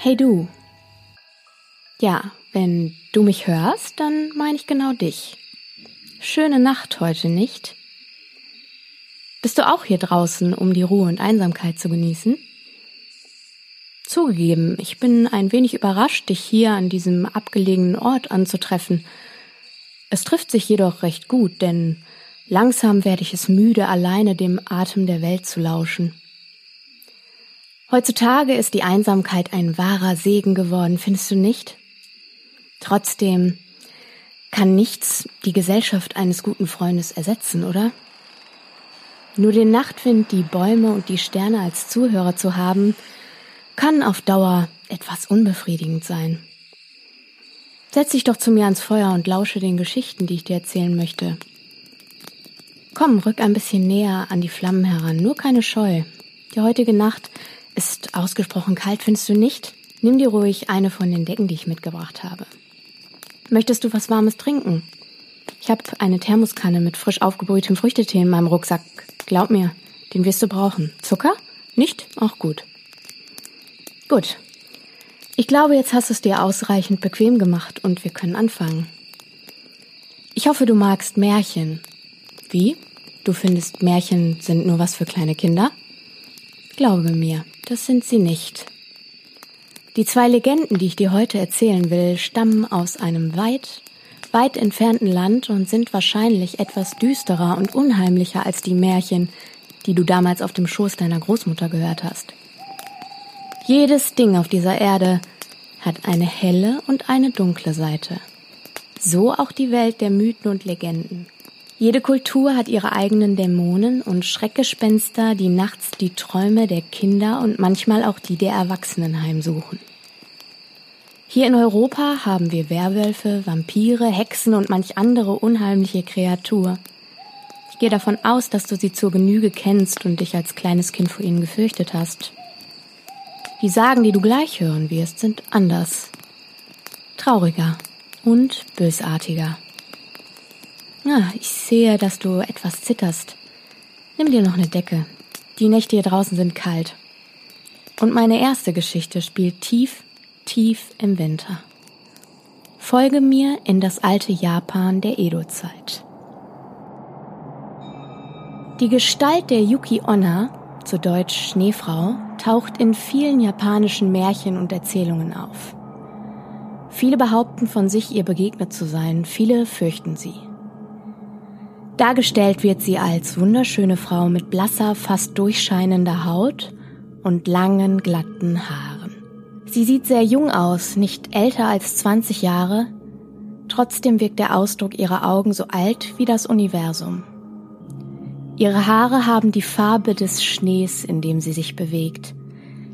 Hey du. Ja, wenn du mich hörst, dann meine ich genau dich. Schöne Nacht heute, nicht? Bist du auch hier draußen, um die Ruhe und Einsamkeit zu genießen? Zugegeben, ich bin ein wenig überrascht, dich hier an diesem abgelegenen Ort anzutreffen. Es trifft sich jedoch recht gut, denn langsam werde ich es müde, alleine dem Atem der Welt zu lauschen. Heutzutage ist die Einsamkeit ein wahrer Segen geworden, findest du nicht? Trotzdem kann nichts die Gesellschaft eines guten Freundes ersetzen, oder? Nur den Nachtwind, die Bäume und die Sterne als Zuhörer zu haben, kann auf Dauer etwas unbefriedigend sein. Setz dich doch zu mir ans Feuer und lausche den Geschichten, die ich dir erzählen möchte. Komm, rück ein bisschen näher an die Flammen heran, nur keine Scheu. Die heutige Nacht ist ausgesprochen kalt, findest du nicht? Nimm dir ruhig eine von den Decken, die ich mitgebracht habe. Möchtest du was Warmes trinken? Ich habe eine Thermoskanne mit frisch aufgebrühtem Früchtetee in meinem Rucksack. Glaub mir, den wirst du brauchen. Zucker? Nicht? Auch gut. Gut. Ich glaube, jetzt hast du es dir ausreichend bequem gemacht und wir können anfangen. Ich hoffe, du magst Märchen. Wie? Du findest Märchen sind nur was für kleine Kinder? Glaube mir, das sind sie nicht. Die zwei Legenden, die ich dir heute erzählen will, stammen aus einem weit, weit entfernten Land und sind wahrscheinlich etwas düsterer und unheimlicher als die Märchen, die du damals auf dem Schoß deiner Großmutter gehört hast. Jedes Ding auf dieser Erde hat eine helle und eine dunkle Seite. So auch die Welt der Mythen und Legenden. Jede Kultur hat ihre eigenen Dämonen und Schreckgespenster, die nachts die Träume der Kinder und manchmal auch die der Erwachsenen heimsuchen. Hier in Europa haben wir Werwölfe, Vampire, Hexen und manch andere unheimliche Kreatur. Ich gehe davon aus, dass du sie zur Genüge kennst und dich als kleines Kind vor ihnen gefürchtet hast. Die Sagen, die du gleich hören wirst, sind anders, trauriger und bösartiger. Ah, ich sehe, dass du etwas zitterst. Nimm dir noch eine Decke. Die Nächte hier draußen sind kalt. Und meine erste Geschichte spielt tief, tief im Winter. Folge mir in das alte Japan der Edo-Zeit. Die Gestalt der Yuki Onna, zu Deutsch Schneefrau, taucht in vielen japanischen Märchen und Erzählungen auf. Viele behaupten von sich, ihr begegnet zu sein, viele fürchten sie. Dargestellt wird sie als wunderschöne Frau mit blasser, fast durchscheinender Haut und langen, glatten Haaren. Sie sieht sehr jung aus, nicht älter als 20 Jahre, trotzdem wirkt der Ausdruck ihrer Augen so alt wie das Universum. Ihre Haare haben die Farbe des Schnees, in dem sie sich bewegt.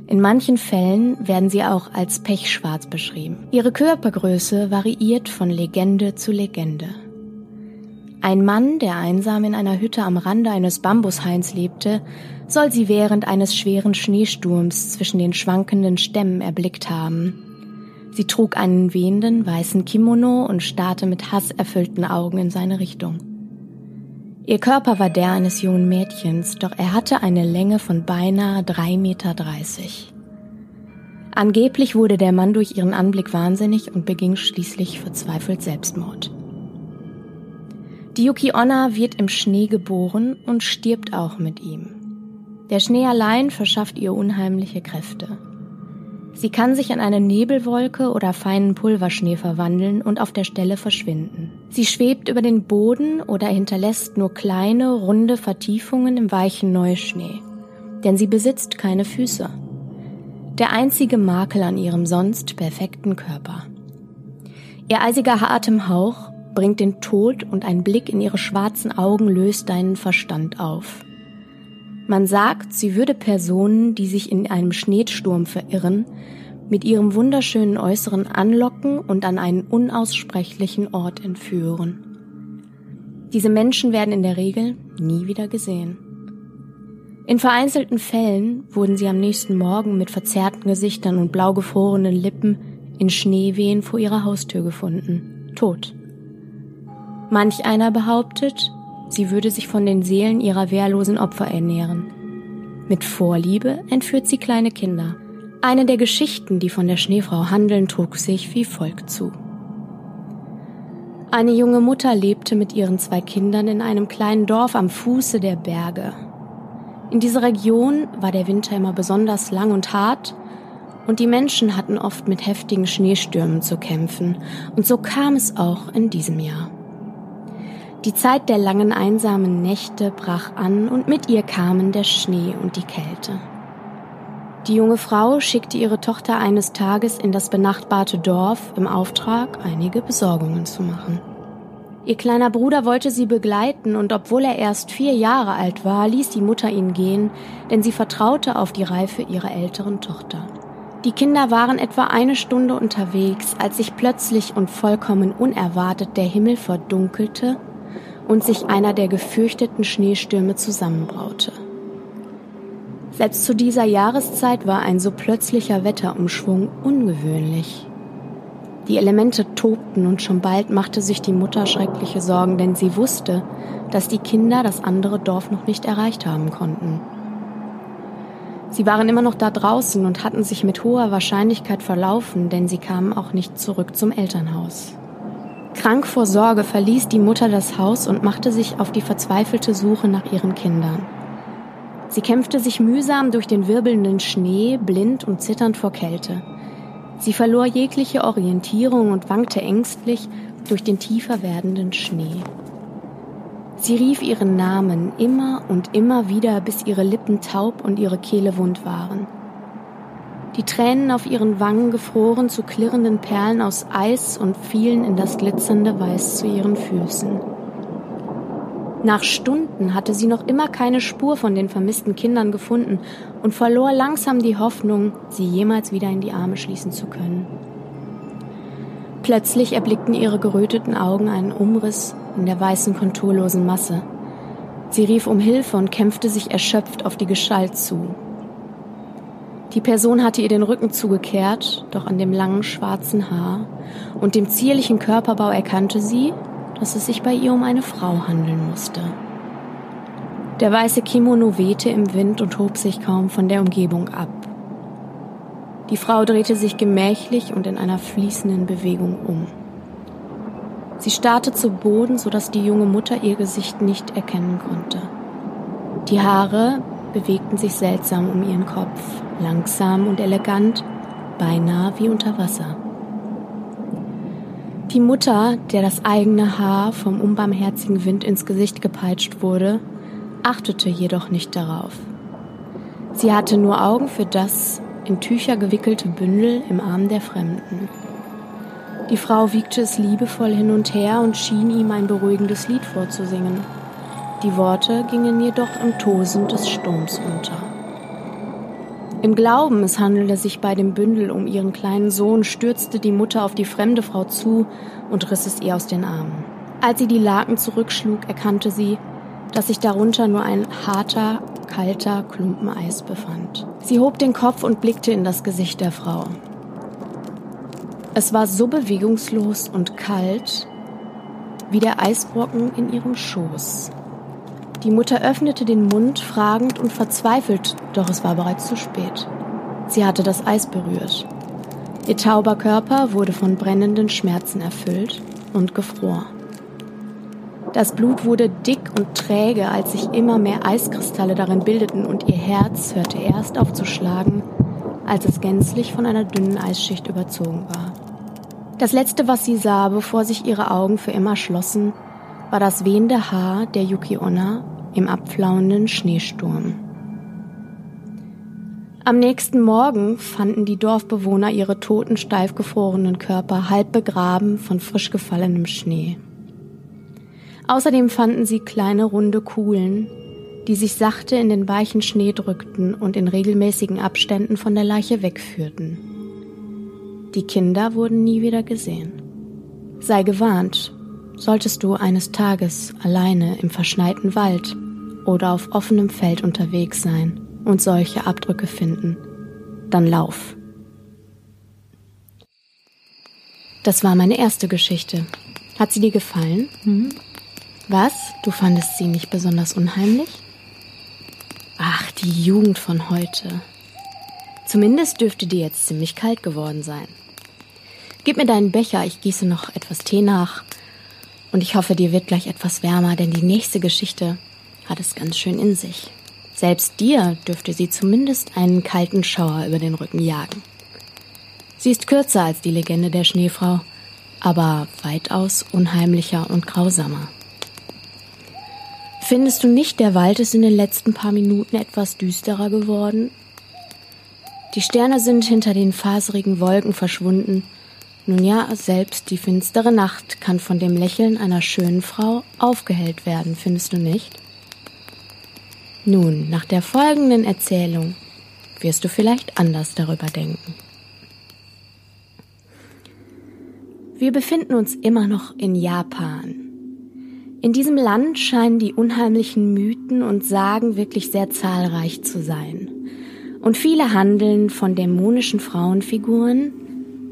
In manchen Fällen werden sie auch als pechschwarz beschrieben. Ihre Körpergröße variiert von Legende zu Legende. Ein Mann, der einsam in einer Hütte am Rande eines Bambushains lebte, soll sie während eines schweren Schneesturms zwischen den schwankenden Stämmen erblickt haben. Sie trug einen wehenden weißen Kimono und starrte mit hasserfüllten Augen in seine Richtung. Ihr Körper war der eines jungen Mädchens, doch er hatte eine Länge von beinahe drei Meter. dreißig. Angeblich wurde der Mann durch ihren Anblick wahnsinnig und beging schließlich verzweifelt Selbstmord. Die Yuki Onna wird im Schnee geboren und stirbt auch mit ihm. Der Schnee allein verschafft ihr unheimliche Kräfte. Sie kann sich in eine Nebelwolke oder feinen Pulverschnee verwandeln und auf der Stelle verschwinden. Sie schwebt über den Boden oder hinterlässt nur kleine, runde Vertiefungen im weichen Neuschnee. Denn sie besitzt keine Füße. Der einzige Makel an ihrem sonst perfekten Körper. Ihr eisiger Atemhauch bringt den Tod und ein Blick in ihre schwarzen Augen löst deinen Verstand auf. Man sagt, sie würde Personen, die sich in einem Schneesturm verirren, mit ihrem wunderschönen Äußeren anlocken und an einen unaussprechlichen Ort entführen. Diese Menschen werden in der Regel nie wieder gesehen. In vereinzelten Fällen wurden sie am nächsten Morgen mit verzerrten Gesichtern und blau gefrorenen Lippen in Schneewehen vor ihrer Haustür gefunden, tot. Manch einer behauptet, sie würde sich von den Seelen ihrer wehrlosen Opfer ernähren. Mit Vorliebe entführt sie kleine Kinder. Eine der Geschichten, die von der Schneefrau handeln, trug sich wie folgt zu. Eine junge Mutter lebte mit ihren zwei Kindern in einem kleinen Dorf am Fuße der Berge. In dieser Region war der Winter immer besonders lang und hart und die Menschen hatten oft mit heftigen Schneestürmen zu kämpfen und so kam es auch in diesem Jahr. Die Zeit der langen einsamen Nächte brach an und mit ihr kamen der Schnee und die Kälte. Die junge Frau schickte ihre Tochter eines Tages in das benachbarte Dorf im Auftrag, einige Besorgungen zu machen. Ihr kleiner Bruder wollte sie begleiten und obwohl er erst vier Jahre alt war, ließ die Mutter ihn gehen, denn sie vertraute auf die Reife ihrer älteren Tochter. Die Kinder waren etwa eine Stunde unterwegs, als sich plötzlich und vollkommen unerwartet der Himmel verdunkelte und sich einer der gefürchteten Schneestürme zusammenbraute. Selbst zu dieser Jahreszeit war ein so plötzlicher Wetterumschwung ungewöhnlich. Die Elemente tobten und schon bald machte sich die Mutter schreckliche Sorgen, denn sie wusste, dass die Kinder das andere Dorf noch nicht erreicht haben konnten. Sie waren immer noch da draußen und hatten sich mit hoher Wahrscheinlichkeit verlaufen, denn sie kamen auch nicht zurück zum Elternhaus. Krank vor Sorge verließ die Mutter das Haus und machte sich auf die verzweifelte Suche nach ihren Kindern. Sie kämpfte sich mühsam durch den wirbelnden Schnee, blind und zitternd vor Kälte. Sie verlor jegliche Orientierung und wankte ängstlich durch den tiefer werdenden Schnee. Sie rief ihren Namen immer und immer wieder, bis ihre Lippen taub und ihre Kehle wund waren. Die Tränen auf ihren Wangen gefroren zu klirrenden Perlen aus Eis und fielen in das glitzernde Weiß zu ihren Füßen. Nach Stunden hatte sie noch immer keine Spur von den vermissten Kindern gefunden und verlor langsam die Hoffnung, sie jemals wieder in die Arme schließen zu können. Plötzlich erblickten ihre geröteten Augen einen Umriss in der weißen, konturlosen Masse. Sie rief um Hilfe und kämpfte sich erschöpft auf die Gestalt zu. Die Person hatte ihr den Rücken zugekehrt, doch an dem langen schwarzen Haar und dem zierlichen Körperbau erkannte sie, dass es sich bei ihr um eine Frau handeln musste. Der weiße Kimono wehte im Wind und hob sich kaum von der Umgebung ab. Die Frau drehte sich gemächlich und in einer fließenden Bewegung um. Sie starrte zu Boden, sodass die junge Mutter ihr Gesicht nicht erkennen konnte. Die Haare bewegten sich seltsam um ihren Kopf, langsam und elegant, beinahe wie unter Wasser. Die Mutter, der das eigene Haar vom unbarmherzigen Wind ins Gesicht gepeitscht wurde, achtete jedoch nicht darauf. Sie hatte nur Augen für das in Tücher gewickelte Bündel im Arm der Fremden. Die Frau wiegte es liebevoll hin und her und schien ihm ein beruhigendes Lied vorzusingen. Die Worte gingen jedoch im Tosen des Sturms unter. Im Glauben, es handelte sich bei dem Bündel um ihren kleinen Sohn, stürzte die Mutter auf die fremde Frau zu und riss es ihr aus den Armen. Als sie die Laken zurückschlug, erkannte sie, dass sich darunter nur ein harter, kalter Klumpen Eis befand. Sie hob den Kopf und blickte in das Gesicht der Frau. Es war so bewegungslos und kalt wie der Eisbrocken in ihrem Schoß. Die Mutter öffnete den Mund fragend und verzweifelt, doch es war bereits zu spät. Sie hatte das Eis berührt. Ihr tauber Körper wurde von brennenden Schmerzen erfüllt und gefror. Das Blut wurde dick und träge, als sich immer mehr Eiskristalle darin bildeten und ihr Herz hörte erst auf zu schlagen, als es gänzlich von einer dünnen Eisschicht überzogen war. Das Letzte, was sie sah, bevor sich ihre Augen für immer schlossen, war das wehende Haar der Yuki Onna im abflauenden Schneesturm. Am nächsten Morgen fanden die Dorfbewohner ihre toten, steif gefrorenen Körper halb begraben von frisch gefallenem Schnee. Außerdem fanden sie kleine runde Kugeln, die sich sachte in den weichen Schnee drückten und in regelmäßigen Abständen von der Leiche wegführten. Die Kinder wurden nie wieder gesehen. Sei gewarnt, solltest du eines Tages alleine im verschneiten Wald oder auf offenem Feld unterwegs sein und solche Abdrücke finden, dann lauf. Das war meine erste Geschichte. Hat sie dir gefallen? Mhm. Was? Du fandest sie nicht besonders unheimlich? Ach, die Jugend von heute. Zumindest dürfte dir jetzt ziemlich kalt geworden sein. Gib mir deinen Becher, ich gieße noch etwas Tee nach. Und ich hoffe, dir wird gleich etwas wärmer, denn die nächste Geschichte hat es ganz schön in sich. Selbst dir dürfte sie zumindest einen kalten Schauer über den Rücken jagen. Sie ist kürzer als die Legende der Schneefrau, aber weitaus unheimlicher und grausamer. Findest du nicht, der Wald ist in den letzten paar Minuten etwas düsterer geworden? Die Sterne sind hinter den faserigen Wolken verschwunden nun ja, selbst die finstere Nacht kann von dem Lächeln einer schönen Frau aufgehellt werden, findest du nicht? Nun, nach der folgenden Erzählung wirst du vielleicht anders darüber denken. Wir befinden uns immer noch in Japan. In diesem Land scheinen die unheimlichen Mythen und Sagen wirklich sehr zahlreich zu sein. Und viele handeln von dämonischen Frauenfiguren,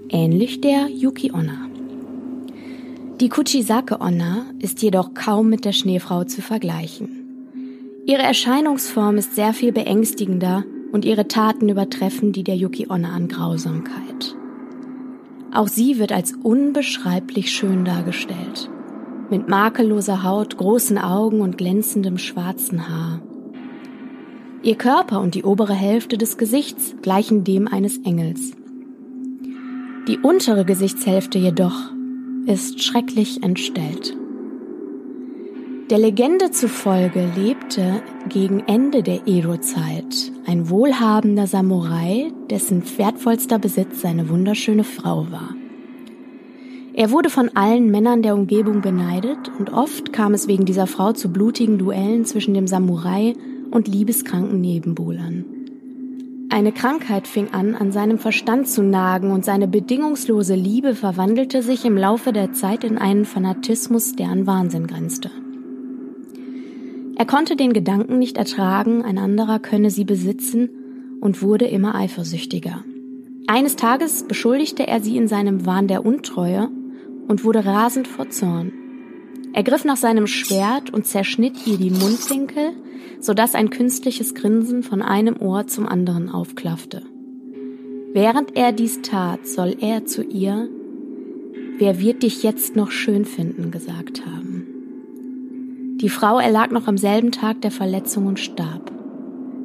ähnlich der Yuki Onna. Die Kuchisake Onna ist jedoch kaum mit der Schneefrau zu vergleichen. Ihre Erscheinungsform ist sehr viel beängstigender und ihre Taten übertreffen die der Yuki Onna an Grausamkeit. Auch sie wird als unbeschreiblich schön dargestellt. Mit makelloser Haut, großen Augen und glänzendem schwarzen Haar. Ihr Körper und die obere Hälfte des Gesichts gleichen dem eines Engels. Die untere Gesichtshälfte jedoch ist schrecklich entstellt. Der Legende zufolge lebte gegen Ende der Edo-Zeit ein wohlhabender Samurai, dessen wertvollster Besitz seine wunderschöne Frau war. Er wurde von allen Männern der Umgebung beneidet und oft kam es wegen dieser Frau zu blutigen Duellen zwischen dem Samurai und liebeskranken Nebenbuhlern. Eine Krankheit fing an, an seinem Verstand zu nagen und seine bedingungslose Liebe verwandelte sich im Laufe der Zeit in einen Fanatismus, der an Wahnsinn grenzte. Er konnte den Gedanken nicht ertragen, ein anderer könne sie besitzen und wurde immer eifersüchtiger. Eines Tages beschuldigte er sie in seinem Wahn der Untreue und wurde rasend vor Zorn. Er griff nach seinem Schwert und zerschnitt ihr die Mundwinkel, sodass ein künstliches Grinsen von einem Ohr zum anderen aufklaffte. Während er dies tat, soll er zu ihr, wer wird dich jetzt noch schön finden, gesagt haben. Die Frau erlag noch am selben Tag der Verletzung und starb.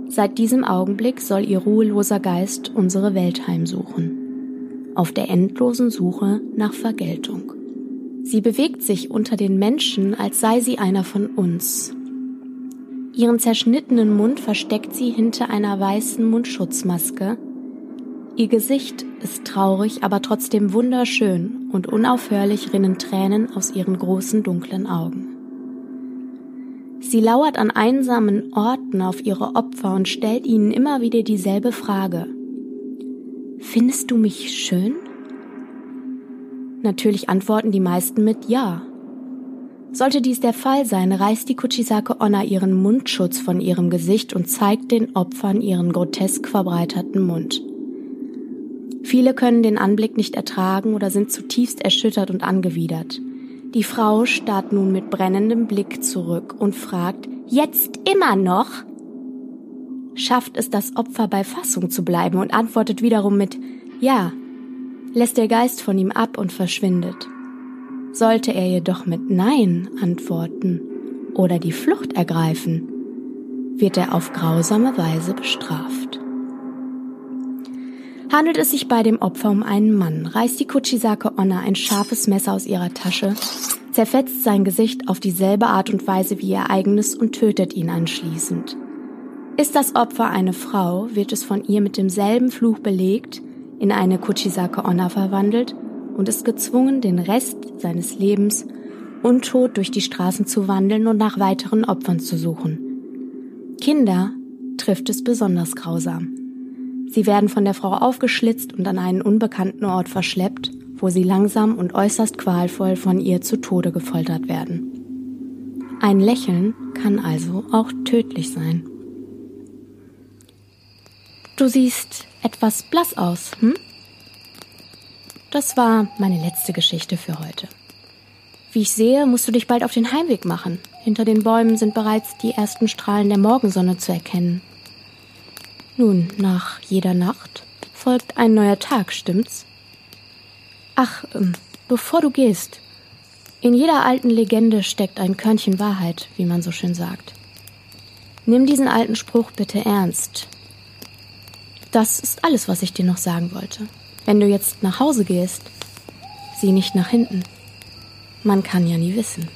Seit diesem Augenblick soll ihr ruheloser Geist unsere Welt heimsuchen, auf der endlosen Suche nach Vergeltung. Sie bewegt sich unter den Menschen, als sei sie einer von uns, Ihren zerschnittenen Mund versteckt sie hinter einer weißen Mundschutzmaske. Ihr Gesicht ist traurig, aber trotzdem wunderschön und unaufhörlich rinnen Tränen aus ihren großen dunklen Augen. Sie lauert an einsamen Orten auf ihre Opfer und stellt ihnen immer wieder dieselbe Frage. Findest du mich schön? Natürlich antworten die meisten mit Ja. Sollte dies der Fall sein, reißt die Kuchisake Onna ihren Mundschutz von ihrem Gesicht und zeigt den Opfern ihren grotesk verbreiterten Mund. Viele können den Anblick nicht ertragen oder sind zutiefst erschüttert und angewidert. Die Frau starrt nun mit brennendem Blick zurück und fragt, jetzt immer noch? Schafft es das Opfer bei Fassung zu bleiben und antwortet wiederum mit Ja, lässt der Geist von ihm ab und verschwindet. Sollte er jedoch mit Nein antworten oder die Flucht ergreifen, wird er auf grausame Weise bestraft. Handelt es sich bei dem Opfer um einen Mann, reißt die Kuchisake Onna ein scharfes Messer aus ihrer Tasche, zerfetzt sein Gesicht auf dieselbe Art und Weise wie ihr eigenes und tötet ihn anschließend. Ist das Opfer eine Frau, wird es von ihr mit demselben Fluch belegt, in eine Kuchisake Onna verwandelt und ist gezwungen, den Rest seines Lebens untot durch die Straßen zu wandeln und nach weiteren Opfern zu suchen. Kinder trifft es besonders grausam. Sie werden von der Frau aufgeschlitzt und an einen unbekannten Ort verschleppt, wo sie langsam und äußerst qualvoll von ihr zu Tode gefoltert werden. Ein Lächeln kann also auch tödlich sein. Du siehst etwas blass aus, hm? Das war meine letzte Geschichte für heute. Wie ich sehe, musst du dich bald auf den Heimweg machen. Hinter den Bäumen sind bereits die ersten Strahlen der Morgensonne zu erkennen. Nun, nach jeder Nacht folgt ein neuer Tag, stimmt's? Ach, ähm, bevor du gehst, in jeder alten Legende steckt ein Körnchen Wahrheit, wie man so schön sagt. Nimm diesen alten Spruch bitte ernst. Das ist alles, was ich dir noch sagen wollte. Wenn du jetzt nach Hause gehst, sieh nicht nach hinten. Man kann ja nie wissen.